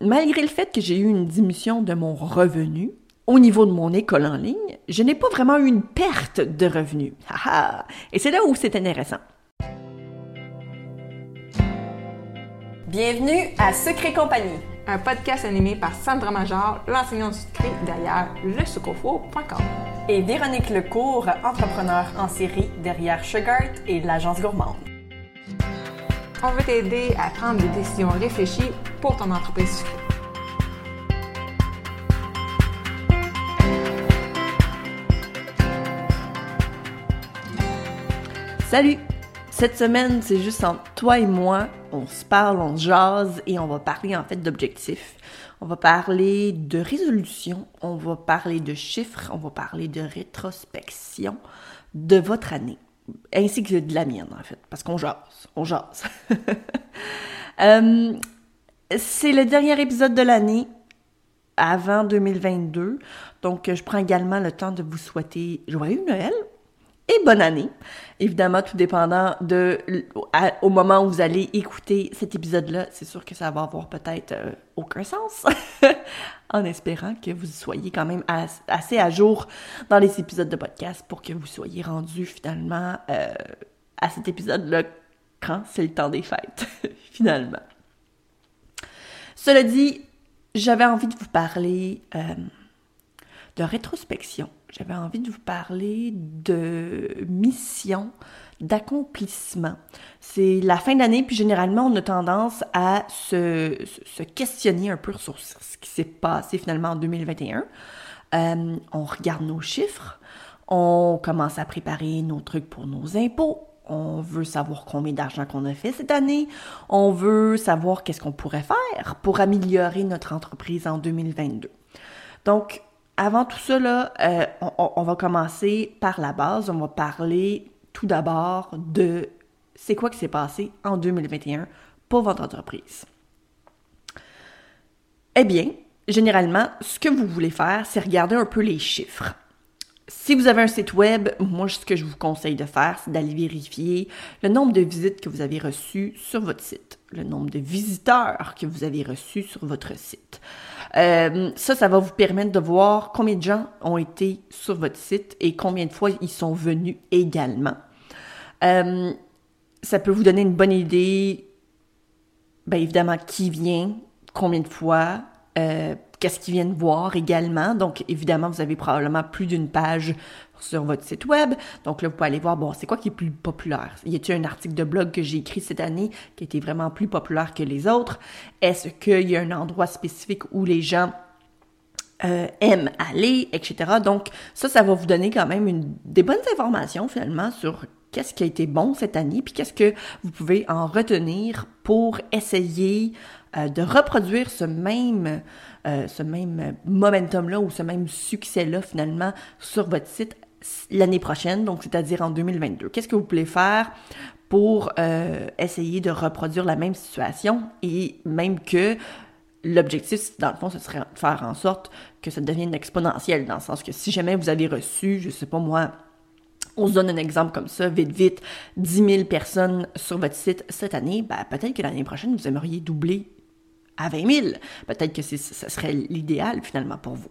malgré le fait que j'ai eu une diminution de mon revenu, au niveau de mon école en ligne, je n'ai pas vraiment eu une perte de revenus. Et c'est là où c'est intéressant. Bienvenue à Secret Compagnie, un podcast animé par Sandra Major, l'enseignante du secret derrière lesucofo.com. Et Véronique Lecourt, entrepreneur en série derrière Sugart et l'agence gourmande. On veut t'aider à prendre des décisions réfléchies pour ton entreprise. Salut! Cette semaine, c'est juste entre toi et moi. On se parle, on jase et on va parler en fait d'objectifs. On va parler de résolution, on va parler de chiffres, on va parler de rétrospection de votre année, ainsi que de la mienne en fait, parce qu'on jase, on jase. Euh, c'est le dernier épisode de l'année avant 2022, donc je prends également le temps de vous souhaiter joyeux Noël et bonne année. Évidemment, tout dépendant de au moment où vous allez écouter cet épisode-là, c'est sûr que ça va avoir peut-être euh, aucun sens, en espérant que vous soyez quand même assez à jour dans les épisodes de podcast pour que vous soyez rendu finalement euh, à cet épisode-là quand c'est le temps des fêtes, finalement. Cela dit, j'avais envie de vous parler euh, de rétrospection j'avais envie de vous parler de mission, d'accomplissement. C'est la fin d'année, puis généralement, on a tendance à se, questionner un peu sur ce qui s'est passé finalement en 2021. Euh, on regarde nos chiffres, on commence à préparer nos trucs pour nos impôts, on veut savoir combien d'argent qu'on a fait cette année, on veut savoir qu'est-ce qu'on pourrait faire pour améliorer notre entreprise en 2022. Donc, avant tout ça, euh, on, va commencer par la base. On va parler tout d'abord de c'est quoi qui s'est passé en 2021 pour votre entreprise. Eh bien, généralement, ce que vous voulez faire, c'est regarder un peu les chiffres. Si vous avez un site web, moi, ce que je vous conseille de faire, c'est d'aller vérifier le nombre de visites que vous avez reçues sur votre site, le nombre de visiteurs que vous avez reçus sur votre site. Euh, ça, ça va vous permettre de voir combien de gens ont été sur votre site et combien de fois ils sont venus également. Euh, ça peut vous donner une bonne idée, bien évidemment, qui vient, combien de fois, euh, qu'est-ce qu'ils viennent voir également. Donc, évidemment, vous avez probablement plus d'une page sur votre site web. Donc là, vous pouvez aller voir, bon, c'est quoi qui est plus populaire? Y a-t-il un article de blog que j'ai écrit cette année qui était vraiment plus populaire que les autres? Est-ce qu'il y a un endroit spécifique où les gens euh, aiment aller, etc. Donc ça, ça va vous donner quand même une, des bonnes informations finalement sur qu'est-ce qui a été bon cette année, puis qu'est-ce que vous pouvez en retenir pour essayer euh, de reproduire ce même, euh, ce même momentum-là ou ce même succès-là finalement sur votre site l'année prochaine, donc c'est-à-dire en 2022. Qu'est-ce que vous pouvez faire pour euh, essayer de reproduire la même situation et même que l'objectif, dans le fond, ce serait de faire en sorte que ça devienne exponentiel, dans le sens que si jamais vous avez reçu, je sais pas moi, on se donne un exemple comme ça, vite, vite, 10 000 personnes sur votre site cette année, ben, peut-être que l'année prochaine, vous aimeriez doubler à 20 000. Peut-être que ce serait l'idéal finalement pour vous.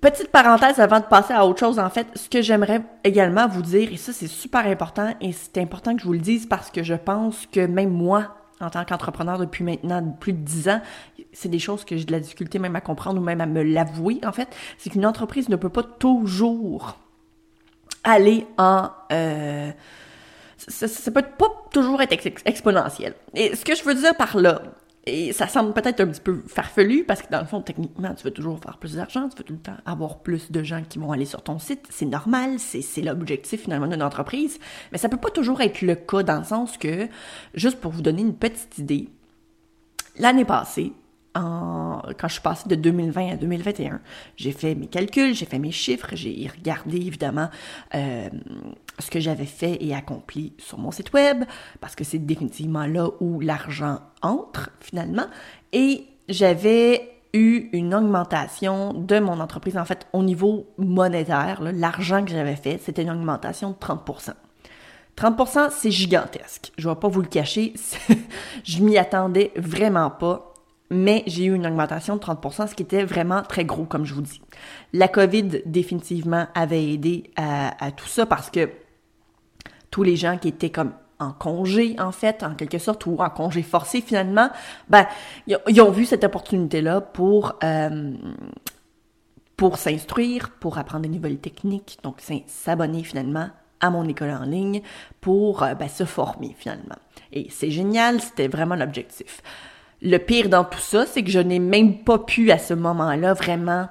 Petite parenthèse avant de passer à autre chose, en fait, ce que j'aimerais également vous dire, et ça c'est super important, et c'est important que je vous le dise parce que je pense que même moi, en tant qu'entrepreneur depuis maintenant plus de 10 ans, c'est des choses que j'ai de la difficulté même à comprendre ou même à me l'avouer, en fait, c'est qu'une entreprise ne peut pas toujours aller en... Euh, ça, ça, peut pas toujours être exponentiel. Et ce que je veux dire par là, et ça semble peut-être un petit peu farfelu parce que dans le fond, techniquement, tu veux toujours faire plus d'argent, tu veux tout le temps avoir plus de gens qui vont aller sur ton site. C'est normal, c'est l'objectif finalement d'une entreprise. Mais ça peut pas toujours être le cas dans le sens que, juste pour vous donner une petite idée, l'année passée, en, quand je suis passée de 2020 à 2021, j'ai fait mes calculs, j'ai fait mes chiffres, j'ai regardé évidemment euh, ce que j'avais fait et accompli sur mon site web, parce que c'est définitivement là où l'argent entre finalement, et j'avais eu une augmentation de mon entreprise, en fait, au niveau monétaire, l'argent que j'avais fait, c'était une augmentation de 30% 30% c'est gigantesque. Je ne vais pas vous le cacher, je m'y attendais vraiment pas mais j'ai eu une augmentation de 30% ce qui était vraiment très gros, comme je vous dis. La COVID, définitivement, avait aidé à, tout ça parce que tous les gens qui étaient comme en congé, en fait, en quelque sorte, ou en congé forcé, finalement, ben, ils ont vu cette opportunité-là pour, euh, pour s'instruire, pour apprendre des nouvelles techniques, donc s'abonner finalement à mon école en ligne pour euh, ben, se former finalement. Et c'est génial, c'était vraiment l'objectif. Le pire dans tout ça, c'est que je n'ai même pas pu à ce moment-là vraiment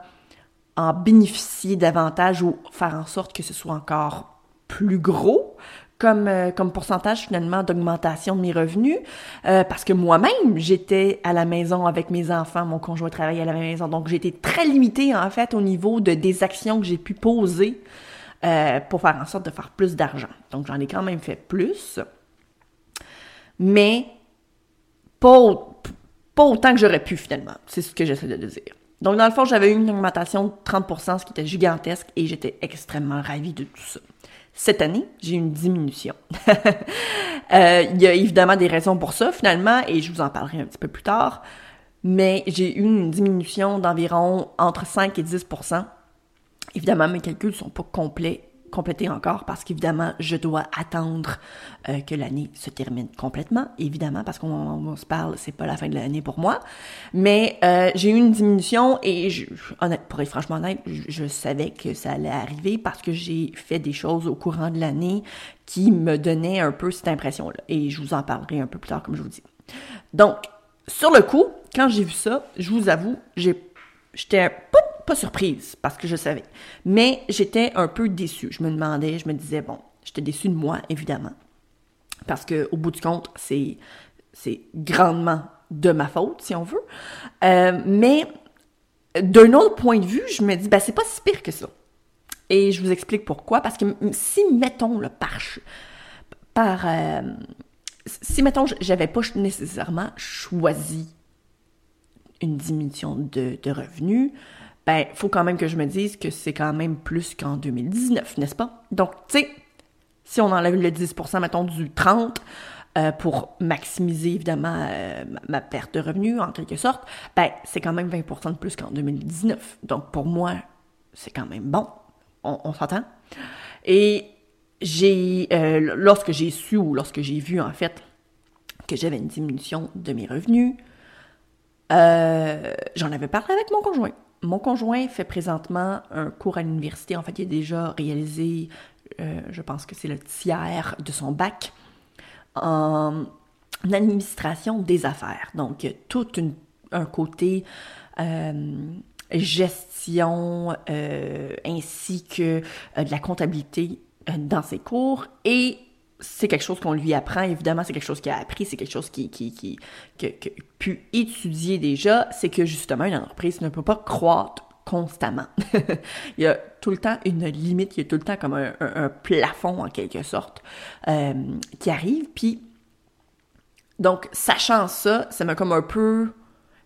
en bénéficier davantage ou faire en sorte que ce soit encore plus gros comme, euh, pourcentage finalement d'augmentation de mes revenus. Euh, parce que moi-même j'étais à la maison avec mes enfants, mon conjoint travaillait à la maison. Donc j'étais très limitée en fait au niveau de des actions que j'ai pu poser euh, pour faire en sorte de faire plus d'argent. Donc j'en ai quand même fait plus, mais pas, pas autant que j'aurais pu finalement. C'est ce que j'essaie de dire. Donc, dans le fond, j'avais eu une augmentation de 30% ce qui était gigantesque, et j'étais extrêmement ravie de tout ça. Cette année, j'ai eu une diminution. euh, il y a évidemment des raisons pour ça, finalement, et je vous en parlerai un petit peu plus tard, mais j'ai eu une diminution d'environ entre 5 et 10% Évidemment, mes calculs ne sont pas complets compléter encore parce qu'évidemment, je dois attendre euh, que l'année se termine complètement. Évidemment, parce qu'on se parle, c'est pas la fin de l'année pour moi. Mais euh, j'ai eu une diminution et je, honnête, pour être franchement honnête, je, savais que ça allait arriver parce que j'ai fait des choses au courant de l'année qui me donnaient un peu cette impression-là. Et je vous en parlerai un peu plus tard, comme je vous dis. Donc, sur le coup, quand j'ai vu ça, je vous avoue, j'étais surprise, parce que je savais. Mais j'étais un peu déçue. Je me demandais, je me disais, bon, j'étais déçue de moi, évidemment. Parce que au bout du compte, c'est, c'est grandement de ma faute, si on veut. Euh, mais d'un autre point de vue, je me dis, ben, c'est pas si pire que ça. Et je vous explique pourquoi. Parce que si, mettons, le par... par euh, si, mettons, j'avais pas nécessairement choisi une diminution de, de revenus, ben, faut quand même que je me dise que c'est quand même plus qu'en 2019, n'est-ce pas? Donc, tu sais, si on enlève le 10%, mettons, du 30%, euh, pour maximiser, évidemment, euh, ma perte de revenus, en quelque sorte, ben, c'est quand même 20% de plus qu'en 2019. Donc, pour moi, c'est quand même bon. On, s'entend? Et j'ai, euh, lorsque j'ai su ou lorsque j'ai vu, en fait, que j'avais une diminution de mes revenus, j'en avais parlé avec mon conjoint. Mon conjoint fait présentement un cours à l'université. En fait, il a déjà réalisé, euh, je pense que c'est le tiers de son bac en administration des affaires. Donc, tout un côté euh, gestion euh, ainsi que de la comptabilité dans ses cours et c'est quelque chose qu'on lui apprend, évidemment, c'est quelque chose qu'il a appris, c'est quelque chose qui, qui, que, pu étudier déjà, c'est que justement, une entreprise ne peut pas croître constamment. il y a tout le temps une limite, il y a tout le temps comme un, plafond en quelque sorte euh, qui arrive. Puis, donc, sachant ça, ça m'a comme un peu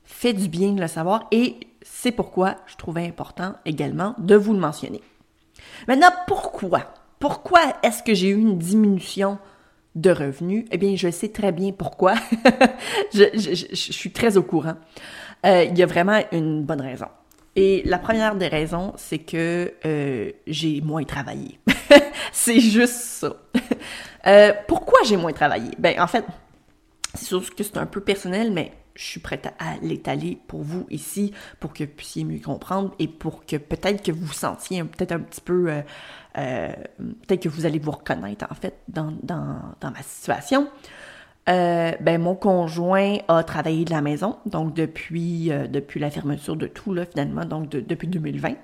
fait du bien de le savoir et c'est pourquoi je trouvais important également de vous le mentionner. Maintenant, pourquoi? Pourquoi est-ce que j'ai eu une diminution de revenus? Eh bien, je sais très bien pourquoi. je, suis très au courant. Euh, il y a vraiment une bonne raison. Et la première des raisons, c'est que euh, j'ai moins travaillé. c'est juste ça. Euh, pourquoi j'ai moins travaillé? Ben, en fait, c'est sûr que c'est un peu personnel, mais je suis prête à l'étaler pour vous ici, pour que vous puissiez mieux comprendre et pour que peut-être que vous sentiez peut-être un petit peu, euh, euh, peut-être que vous allez vous reconnaître en fait dans, ma situation. Euh, ben mon conjoint a travaillé de la maison, donc depuis depuis la fermeture de tout là finalement, donc depuis 2020,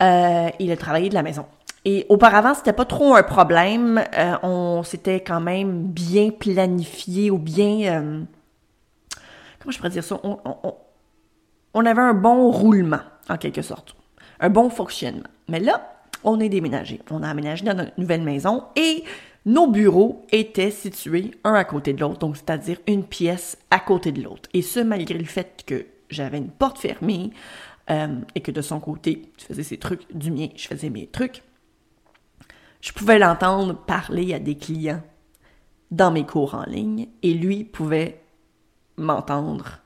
il a travaillé de la maison. Et auparavant, c'était pas trop un problème. on s'était quand même bien planifié ou bien comment je pourrais dire ça, on, avait un bon roulement, en quelque sorte, un bon fonctionnement. Mais là, on est déménagé. On a aménagé dans notre nouvelle maison et nos bureaux étaient situés un à côté de l'autre, donc c'est-à-dire une pièce à côté de l'autre. Et ce, malgré le fait que j'avais une porte fermée euh, et que de son côté, je faisais ses trucs, du mien, je faisais mes trucs, je pouvais l'entendre parler à des clients dans mes cours en ligne et lui pouvait m'entendre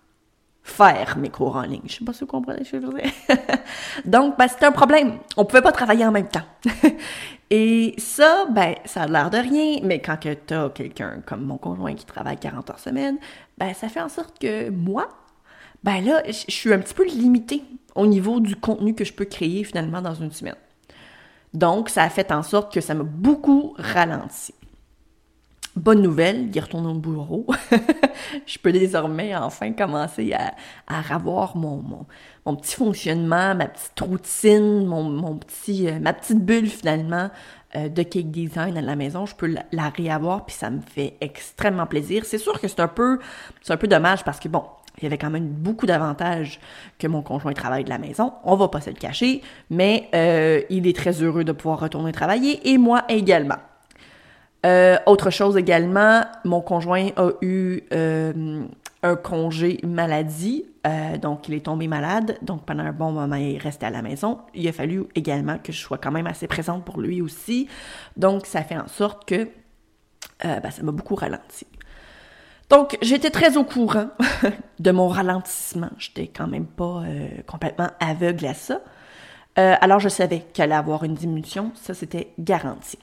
faire mes cours en ligne. Je sais pas si vous comprenez ce que je veux dire. Donc, ben, c'était un problème. On pouvait pas travailler en même temps. Et ça, ben, ça a l'air de rien, mais quand tu as quelqu'un comme mon conjoint qui travaille 40 heures semaine, ben, ça fait en sorte que moi, ben là, je suis un petit peu limitée au niveau du contenu que je peux créer finalement dans une semaine. Donc, ça a fait en sorte que ça m'a beaucoup ralenti. Bonne nouvelle, il retourne au bureau. je peux désormais enfin commencer à, à mon, mon, petit fonctionnement, ma petite routine, mon, mon petit, euh, ma petite bulle finalement euh, de cake design à la maison. Je peux la, la réavoir, puis ça me fait extrêmement plaisir. C'est sûr que c'est un peu, c'est un peu dommage parce que bon, il y avait quand même beaucoup d'avantages que mon conjoint travaille de la maison. On va pas se le cacher, mais euh, il est très heureux de pouvoir retourner travailler et moi également. Euh, autre chose également, mon conjoint a eu euh, un congé maladie, euh, donc il est tombé malade, donc pendant un bon moment il est resté à la maison. Il a fallu également que je sois quand même assez présente pour lui aussi, donc ça fait en sorte que ben, ça m'a beaucoup ralenti. Donc j'étais très au courant de mon ralentissement, j'étais quand même pas complètement aveugle à ça. alors je savais qu'il allait avoir une diminution, ça c'était garanti.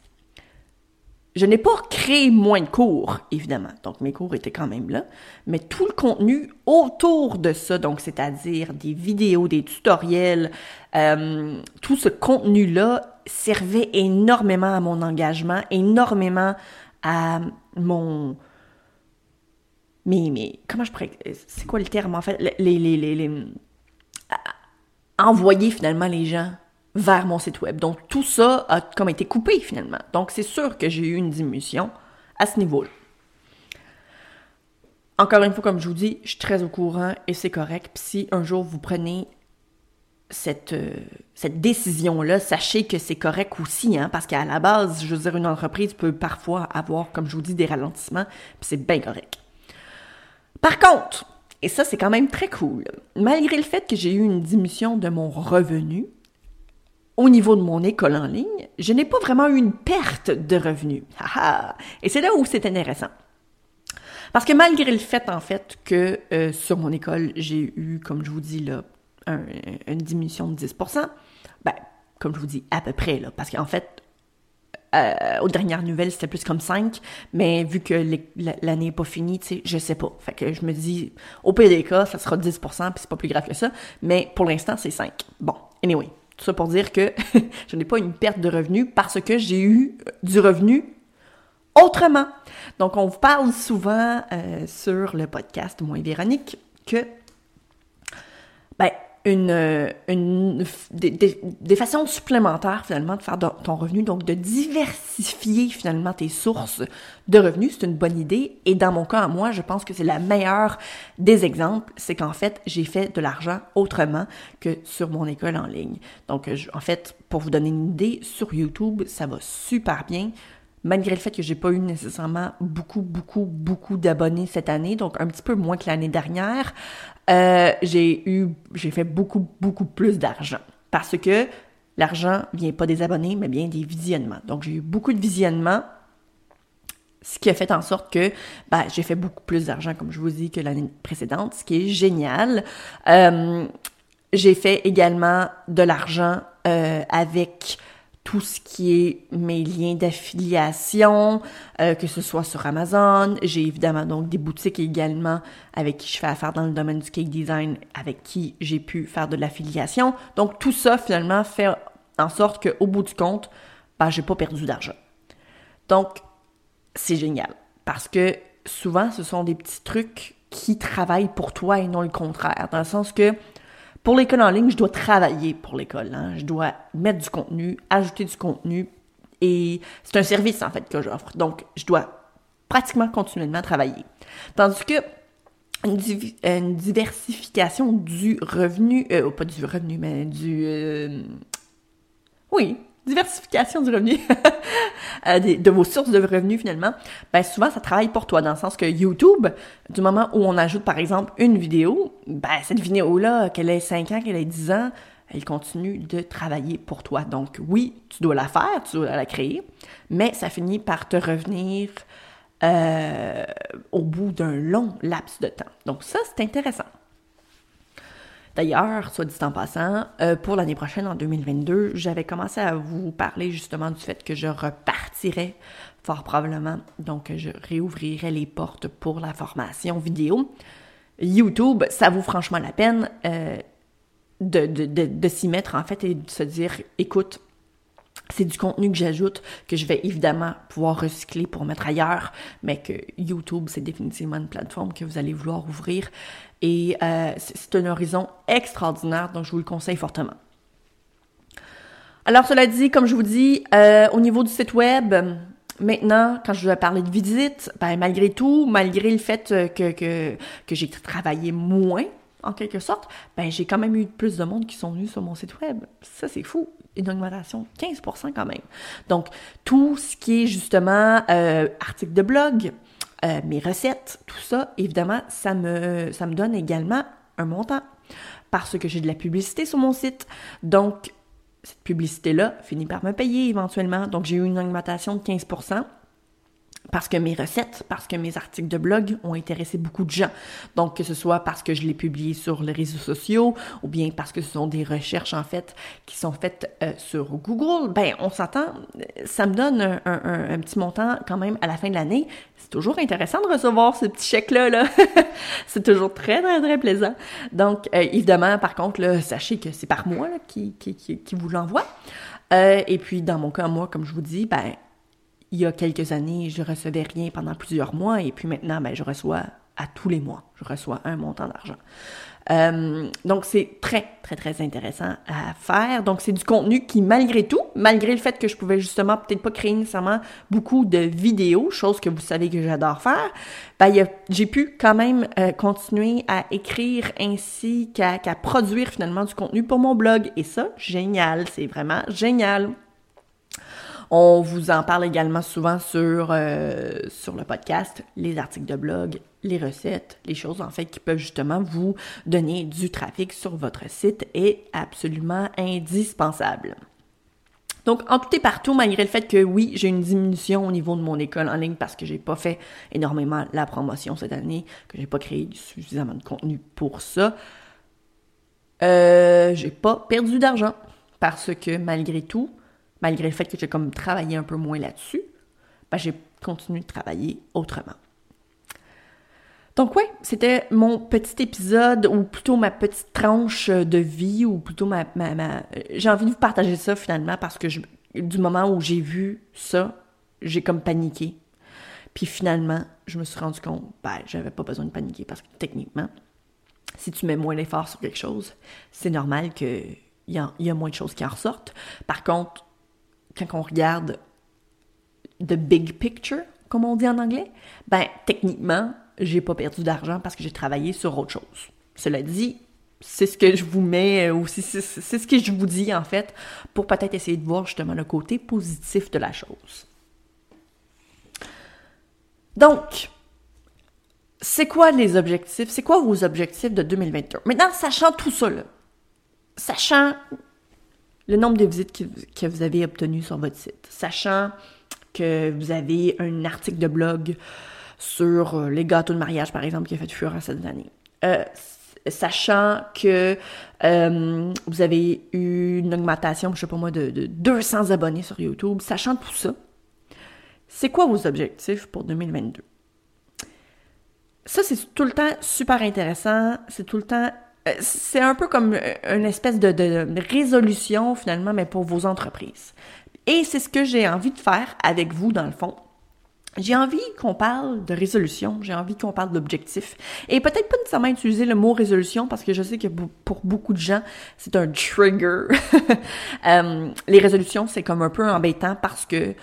Je n'ai pas créé moins de cours, évidemment. Donc, mes cours étaient quand même là. Mais tout le contenu autour de ça, donc c'est-à-dire des vidéos, des tutoriels, euh, tout ce contenu-là servait énormément à mon engagement, énormément à mon... Mais, mais comment je pourrais... C'est quoi le terme, en fait? Les... les, les, les... envoyer, finalement, les gens vers mon site web. Donc, tout ça a comme été coupé finalement. Donc, c'est sûr que j'ai eu une diminution à ce niveau-là. Encore une fois, comme je vous dis, je suis très au courant et c'est correct. Puis si un jour vous prenez cette, euh, cette décision-là, sachez que c'est correct aussi, hein, parce qu'à la base, je veux dire, une entreprise peut parfois avoir, comme je vous dis, des ralentissements, puis c'est bien correct. Par contre, et ça c'est quand même très cool, malgré le fait que j'ai eu une diminution de mon revenu, au niveau de mon école en ligne, je n'ai pas vraiment eu une perte de revenus. Et c'est là où c'est intéressant. Parce que malgré le fait, en fait, que euh, sur mon école, j'ai eu, comme je vous dis, là, une diminution de 10% ben, comme je vous dis, à peu près, là, parce qu'en fait, euh, aux dernières nouvelles, c'était plus comme 5, mais vu que l'année n'est pas finie, tu sais, je sais pas. Fait que je me dis, au PDK, ça sera 10% puis c'est pas plus grave que ça, mais pour l'instant, c'est 5. Bon, anyway. Tout ça pour dire que je n'ai pas une perte de revenus parce que j'ai eu du revenu autrement. Donc, on vous parle souvent euh, sur le podcast Moi et Véronique que une, une des, façons supplémentaires finalement de faire ton revenu, donc de diversifier finalement tes sources de revenus, c'est une bonne idée. Et dans mon cas, moi, je pense que c'est la meilleure des exemples, c'est qu'en fait, j'ai fait de l'argent autrement que sur mon école en ligne. Donc, en fait, pour vous donner une idée, sur YouTube, ça va super bien malgré le fait que j'ai pas eu nécessairement beaucoup, beaucoup, beaucoup d'abonnés cette année, donc un petit peu moins que l'année dernière, euh, j'ai eu, j'ai fait beaucoup, beaucoup plus d'argent. Parce que l'argent vient pas des abonnés, mais bien des visionnements. Donc, j'ai eu beaucoup de visionnements, ce qui a fait en sorte que ben, j'ai fait beaucoup plus d'argent, comme je vous dis, que l'année précédente, ce qui est génial. Euh, j'ai fait également de l'argent euh, avec tout ce qui est mes liens d'affiliation, euh, que ce soit sur Amazon. J'ai évidemment donc des boutiques également avec qui je fais affaire dans le domaine du cake design, avec qui j'ai pu faire de l'affiliation. Donc tout ça finalement fait en sorte qu'au bout du compte, ben, j'ai pas perdu d'argent. Donc c'est génial parce que souvent ce sont des petits trucs qui travaillent pour toi et non le contraire, dans le sens que pour l'école en ligne, je dois travailler pour l'école. Hein. Je dois mettre du contenu, ajouter du contenu. Et c'est un service, en fait, que j'offre. Donc, je dois pratiquement continuellement travailler. Tandis que une, diversification du revenu, euh, pas du revenu, mais du... Euh, oui, diversification du revenu, euh, de, vos sources de revenus finalement, ben souvent ça travaille pour toi dans le sens que YouTube, du moment où on ajoute par exemple une vidéo, ben cette vidéo-là, qu'elle ait 5 ans, qu'elle ait 10 ans, elle continue de travailler pour toi. Donc oui, tu dois la faire, tu dois la créer, mais ça finit par te revenir euh, au bout d'un long laps de temps. Donc ça, c'est intéressant. D'ailleurs, soit dit en passant, euh, pour l'année prochaine, en 2022, j'avais commencé à vous parler justement du fait que je repartirais fort probablement. Donc, je réouvrirai les portes pour la formation vidéo. YouTube, ça vaut franchement la peine euh, de, s'y mettre en fait et de se dire, écoute, c'est du contenu que j'ajoute, que je vais évidemment pouvoir recycler pour mettre ailleurs, mais que YouTube, c'est définitivement une plateforme que vous allez vouloir ouvrir. Et euh, c'est un horizon extraordinaire, donc je vous le conseille fortement. Alors, cela dit, comme je vous dis, euh, au niveau du site web, maintenant, quand je vais parler de visite, ben, malgré tout, malgré le fait que, que, que j'ai travaillé moins, en quelque sorte, ben, j'ai quand même eu plus de monde qui sont venus sur mon site web. Ça, c'est fou. Une augmentation de 15% quand même. Donc, tout ce qui est justement euh, article de blog, euh, mes recettes, tout ça, évidemment, ça me, ça me donne également un montant parce que j'ai de la publicité sur mon site. Donc, cette publicité-là finit par me payer éventuellement. Donc, j'ai eu une augmentation de 15 parce que mes recettes, parce que mes articles de blog ont intéressé beaucoup de gens. Donc, que ce soit parce que je l'ai publié sur les réseaux sociaux ou bien parce que ce sont des recherches, en fait, qui sont faites euh, sur Google, ben, on s'entend, ça me donne un, petit montant quand même à la fin de l'année. C'est toujours intéressant de recevoir ce petit chèque-là, là. c'est toujours très, très, très plaisant. Donc, euh, évidemment, par contre, là, sachez que c'est par mois qui, qui, qui, qui vous l'envoie. Euh, et puis, dans mon cas, moi, comme je vous dis, ben, il y a quelques années, je recevais rien pendant plusieurs mois et puis maintenant, ben, je reçois à tous les mois, je reçois un montant d'argent. Euh, donc, c'est très, très, très intéressant à faire. Donc, c'est du contenu qui, malgré tout, malgré le fait que je pouvais justement peut-être pas créer nécessairement beaucoup de vidéos, chose que vous savez que j'adore faire, ben, j'ai pu quand même euh, continuer à écrire ainsi qu'à produire finalement du contenu pour mon blog. Et ça, génial, c'est vraiment génial. On vous en parle également souvent sur, euh, sur le podcast, les articles de blog, les recettes, les choses en fait qui peuvent justement vous donner du trafic sur votre site est absolument indispensable. Donc, en tout et partout, malgré le fait que oui, j'ai une diminution au niveau de mon école en ligne parce que j'ai pas fait énormément la promotion cette année, que j'ai pas créé suffisamment de contenu pour ça, euh, j'ai pas perdu d'argent parce que malgré tout, malgré le fait que j'ai comme travaillé un peu moins là-dessus, ben, j'ai continué de travailler autrement. Donc oui, c'était mon petit épisode, ou plutôt ma petite tranche de vie, ou plutôt ma... ma, J'ai envie de vous partager ça finalement parce que du moment où j'ai vu ça, j'ai comme paniqué. Puis finalement, je me suis rendu compte, ben, j'avais pas besoin de paniquer parce que techniquement, si tu mets moins d'efforts sur quelque chose, c'est normal qu'il y, y a moins de choses qui en ressortent. Par contre, quand on regarde the big picture, comme on dit en anglais, ben techniquement, j'ai pas perdu d'argent parce que j'ai travaillé sur autre chose. Cela dit, c'est ce que je vous mets, ou c'est ce que je vous dis en fait, pour peut-être essayer de voir justement le côté positif de la chose. Donc, c'est quoi les objectifs? C'est quoi vos objectifs de 2021? Maintenant, sachant tout ça, sachant le nombre de visites que, vous avez obtenues sur votre site, sachant que vous avez un article de blog sur euh, les gâteaux de mariage, par exemple, qui a fait fureur cette année. Euh, sachant que euh, vous avez eu une augmentation, je sais pas moi, de, de 200 abonnés sur YouTube, sachant tout ça, c'est quoi vos objectifs pour 2022? Ça, c'est tout le temps super intéressant, c'est tout le temps c'est un peu comme euh, une espèce de, résolution finalement, mais pour vos entreprises. Et c'est ce que j'ai envie de faire avec vous dans le fond. J'ai envie qu'on parle de résolution, j'ai envie qu'on parle d'objectif. Et peut-être pas nécessairement utiliser le mot résolution parce que je sais que pour beaucoup de gens, c'est un trigger. Euh, les résolutions, c'est comme un peu embêtant parce que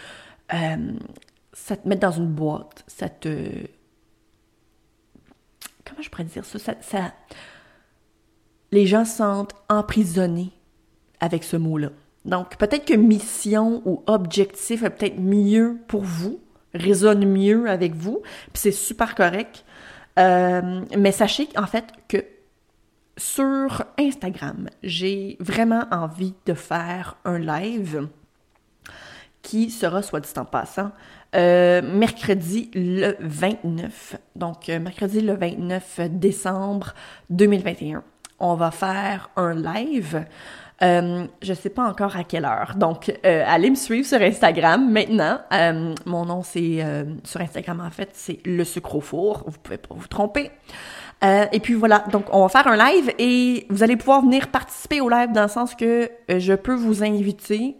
ça te met dans une boîte, ça te... Comment je pourrais dire ça? ça les gens se sentent emprisonnés avec ce mot-là. Donc, peut-être que mission ou objectif est peut-être mieux pour vous, résonne mieux avec vous, puis c'est super correct. Euh, mais sachez en fait que sur Instagram, j'ai vraiment envie de faire un live qui sera, soit dit en passant, euh, mercredi le 29. Donc, euh, mercredi le 29 décembre 2021 on va faire un live. Euh, je sais pas encore à quelle heure. Donc, euh, allez me suivre sur Instagram maintenant. Euh, mon nom, c'est sur Instagram, en fait, c'est Le Sucre au Four. Vous pouvez pas vous tromper. et puis voilà, donc on va faire un live et vous allez pouvoir venir participer au live dans le sens que je peux vous inviter.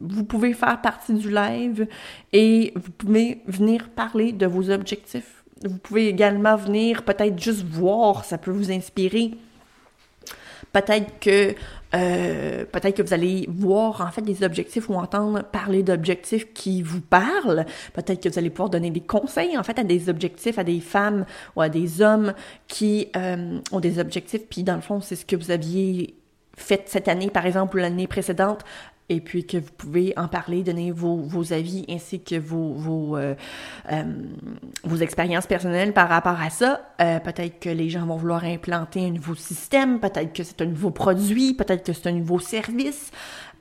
Vous pouvez faire partie du live et vous pouvez venir parler de vos objectifs. Vous pouvez également venir peut-être juste voir, ça peut vous inspirer Peut-être que euh, peut-être que vous allez voir en fait des objectifs ou entendre parler d'objectifs qui vous parlent. Peut-être que vous allez pouvoir donner des conseils en fait à des objectifs, à des femmes ou à des hommes qui euh, ont des objectifs. Puis dans le fond, c'est ce que vous aviez fait cette année, par exemple, ou l'année précédente, et puis que vous pouvez en parler, donner vos, vos avis ainsi que vos, vos, euh, euh, vos expériences personnelles par rapport à ça. Euh, peut-être que les gens vont vouloir implanter un nouveau système, peut-être que c'est un nouveau produit, peut-être que c'est un nouveau service.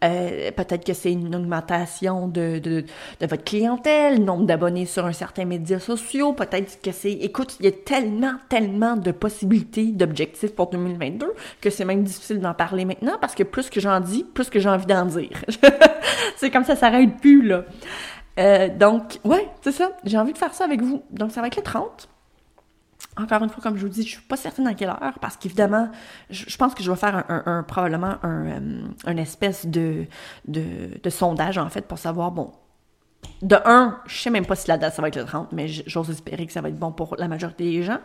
Euh, peut-être que c'est une augmentation de, de, de votre clientèle, nombre d'abonnés sur un certain média sociaux, peut-être que c'est... Écoute, il y a tellement, tellement de possibilités, d'objectifs pour 2022 que c'est même difficile d'en parler maintenant parce que plus que j'en dis, plus que j'ai envie d'en dire. c'est comme ça, ça s'arrête plus, là. Euh, donc, ouais, c'est ça. J'ai envie de faire ça avec vous. Donc, ça va être le 30. Encore une fois, comme je vous dis, je suis pas certaine à quelle heure, parce qu'évidemment, je, pense que je vais faire un, probablement un, euh, espèce de, de, sondage, en fait, pour savoir, bon, de un, je sais même pas si la date, ça va être le 30, mais j'ose espérer que ça va être bon pour la majorité des gens.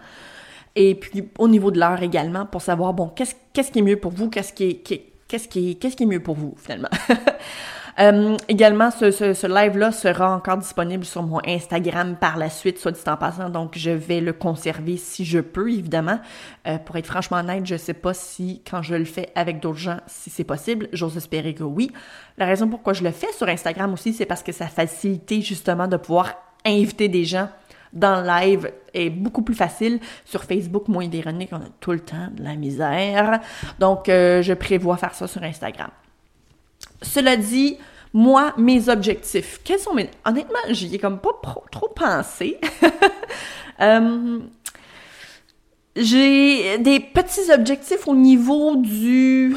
Et puis, au niveau de l'heure également, pour savoir, bon, qu'est-ce qu'est-ce qui est mieux pour vous, qu'est-ce qui qui est, qu'est-ce qui est mieux pour vous, finalement. Euh, également, ce, ce, live-là sera encore disponible sur mon Instagram par la suite, soit dit en passant. Donc, je vais le conserver si je peux, évidemment. Euh, pour être franchement honnête, je sais pas si, quand je le fais avec d'autres gens, si c'est possible. J'ose espérer que oui. La raison pourquoi je le fais sur Instagram aussi, c'est parce que ça facilite justement de pouvoir inviter des gens dans le live est beaucoup plus facile. Sur Facebook, moi et Véronique, on a tout le temps de la misère. Donc, euh, je prévois faire ça sur Instagram. Cela dit, moi, mes objectifs. Quels sont mes... Honnêtement, j'y ai comme pas trop, pensé. Euh, j'ai des petits objectifs au niveau du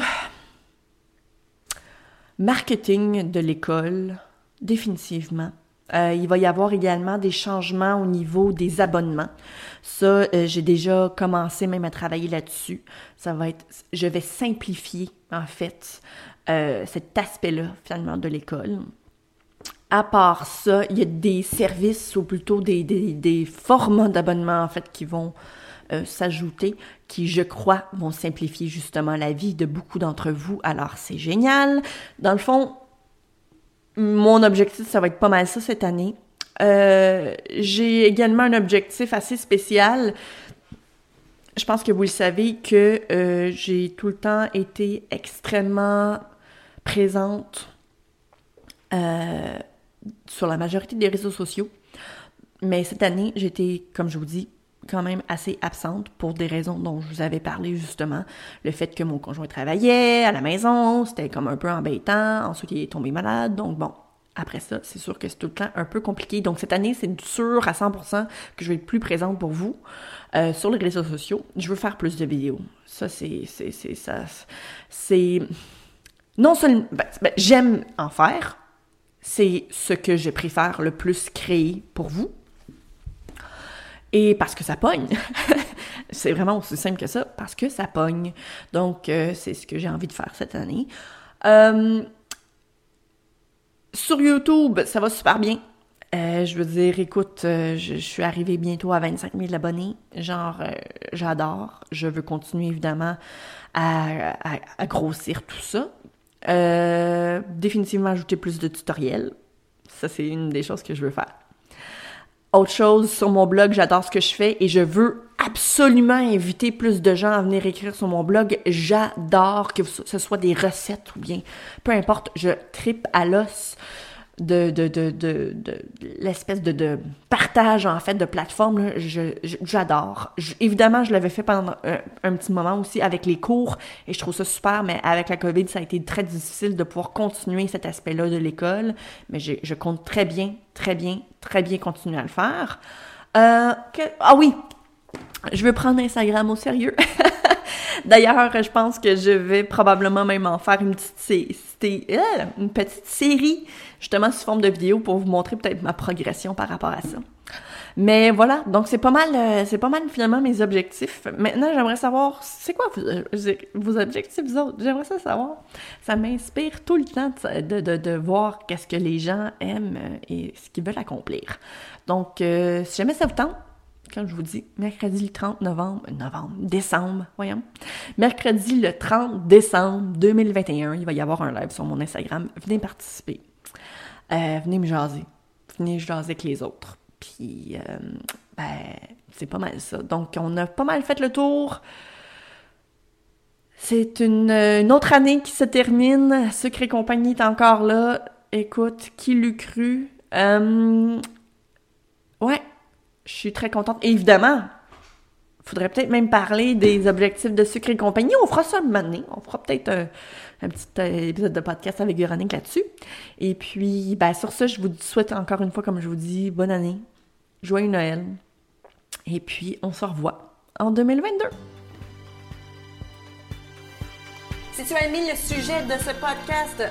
marketing de l'école, définitivement. Euh, il va y avoir également des changements au niveau des abonnements. Ça, euh, j'ai déjà commencé même à travailler là-dessus. Ça va être, je vais simplifier en fait euh, cet aspect-là, finalement, de l'école. À part ça, il y a des services, ou plutôt des, des, formats d'abonnement, en fait, qui vont euh, s'ajouter, qui, je crois, vont simplifier justement la vie de beaucoup d'entre vous. Alors, c'est génial. Dans le fond, mon objectif, ça va être pas mal ça cette année. Euh, j'ai également un objectif assez spécial je pense que vous le savez que j'ai tout le temps été extrêmement présente euh, sur la majorité des réseaux sociaux. Mais cette année, j'étais, comme je vous dis, quand même assez absente pour des raisons dont je vous avais parlé justement. Le fait que mon conjoint travaillait à la maison, c'était comme un peu embêtant. Ensuite, il est tombé malade. Donc bon, après ça, c'est sûr que c'est tout le temps un peu compliqué. Donc cette année, c'est sûr à 100% que je vais être plus présente pour vous euh, sur les réseaux sociaux. Je veux faire plus de vidéos. Ça, c'est, c'est, non seulement, ben, ben, j'aime en faire. C'est ce que je préfère le plus créer pour vous. Et parce que ça pogne. c'est vraiment aussi simple que ça, parce que ça pogne. Donc, euh, c'est ce que j'ai envie de faire cette année. Euh, sur YouTube, ça va super bien. Euh, je veux dire, écoute, je, suis arrivée bientôt à 25 000 abonnés. Genre, j'adore. Je veux continuer évidemment à, grossir tout ça. Définitivement ajouter plus de tutoriels. Ça, c'est une des choses que je veux faire. Autre chose, sur mon blog, j'adore ce que je fais et je veux absolument inviter plus de gens à venir écrire sur mon blog. J'adore que ce soit des recettes ou bien peu importe, je tripe à l'os de, de, de, de, l'espèce de, de, partage en fait de plateforme, j'adore. évidemment, je l'avais fait pendant un, petit moment aussi avec les cours et je trouve ça super, mais avec la COVID, ça a été très difficile de pouvoir continuer cet aspect-là de l'école, mais je, je compte très bien, très bien, très bien continuer à le faire. Euh, ah oui, je veux prendre Instagram au sérieux. D'ailleurs, je pense que je vais probablement même en faire une petite, euh, une petite série, justement sous forme de vidéo pour vous montrer peut-être ma progression par rapport à ça. Mais voilà, donc c'est pas mal, euh, c'est pas mal finalement mes objectifs. Maintenant, j'aimerais savoir, c'est quoi vos, objectifs, vous autres? J'aimerais ça savoir. Ça m'inspire tout le temps de voir qu'est-ce que les gens aiment et ce qu'ils veulent accomplir. Donc, si jamais ça vous tente, quand je vous dis mercredi le 30 novembre, novembre, décembre, voyons. Mercredi le 30 décembre 2021, il va y avoir un live sur mon Instagram. Venez participer. Euh, venez me jaser. Venez jaser avec les autres. Puis, euh, ben, c'est pas mal ça. Donc, on a pas mal fait le tour. C'est une, autre année qui se termine. Sucre et compagnie est encore là. Écoute, qui l'eût cru? Euh, ouais, je suis très contente. évidemment, il faudrait peut-être même parler des objectifs de sucre et compagnie. On fera ça année. On fera peut-être un, petit euh, épisode de podcast avec Véronique là-dessus. Et puis, ben, sur ça, je vous souhaite encore une fois, comme je vous dis, bonne année. Joyeux Noël. Et puis, on se revoit en 2022. Si tu as aimé le sujet de ce podcast,